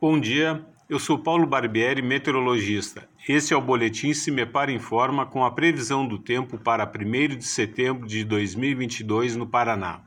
Bom dia, eu sou Paulo Barbieri, meteorologista. Este é o boletim Se Me Para Informa com a previsão do tempo para 1 de setembro de 2022 no Paraná.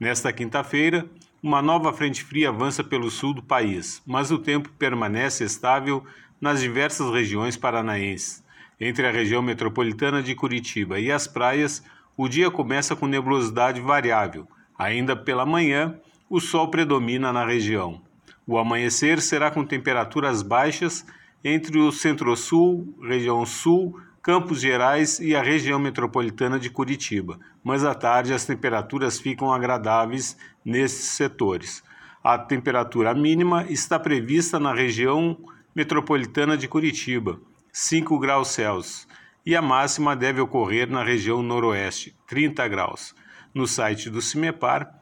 Nesta quinta-feira, uma nova frente fria avança pelo sul do país, mas o tempo permanece estável nas diversas regiões paranaenses. Entre a região metropolitana de Curitiba e as praias, o dia começa com nebulosidade variável. Ainda pela manhã, o sol predomina na região. O amanhecer será com temperaturas baixas entre o Centro-Sul, região Sul, Campos Gerais e a região metropolitana de Curitiba, mas à tarde as temperaturas ficam agradáveis nesses setores. A temperatura mínima está prevista na região metropolitana de Curitiba, 5 graus Celsius, e a máxima deve ocorrer na região noroeste, 30 graus. No site do CIMEPAR,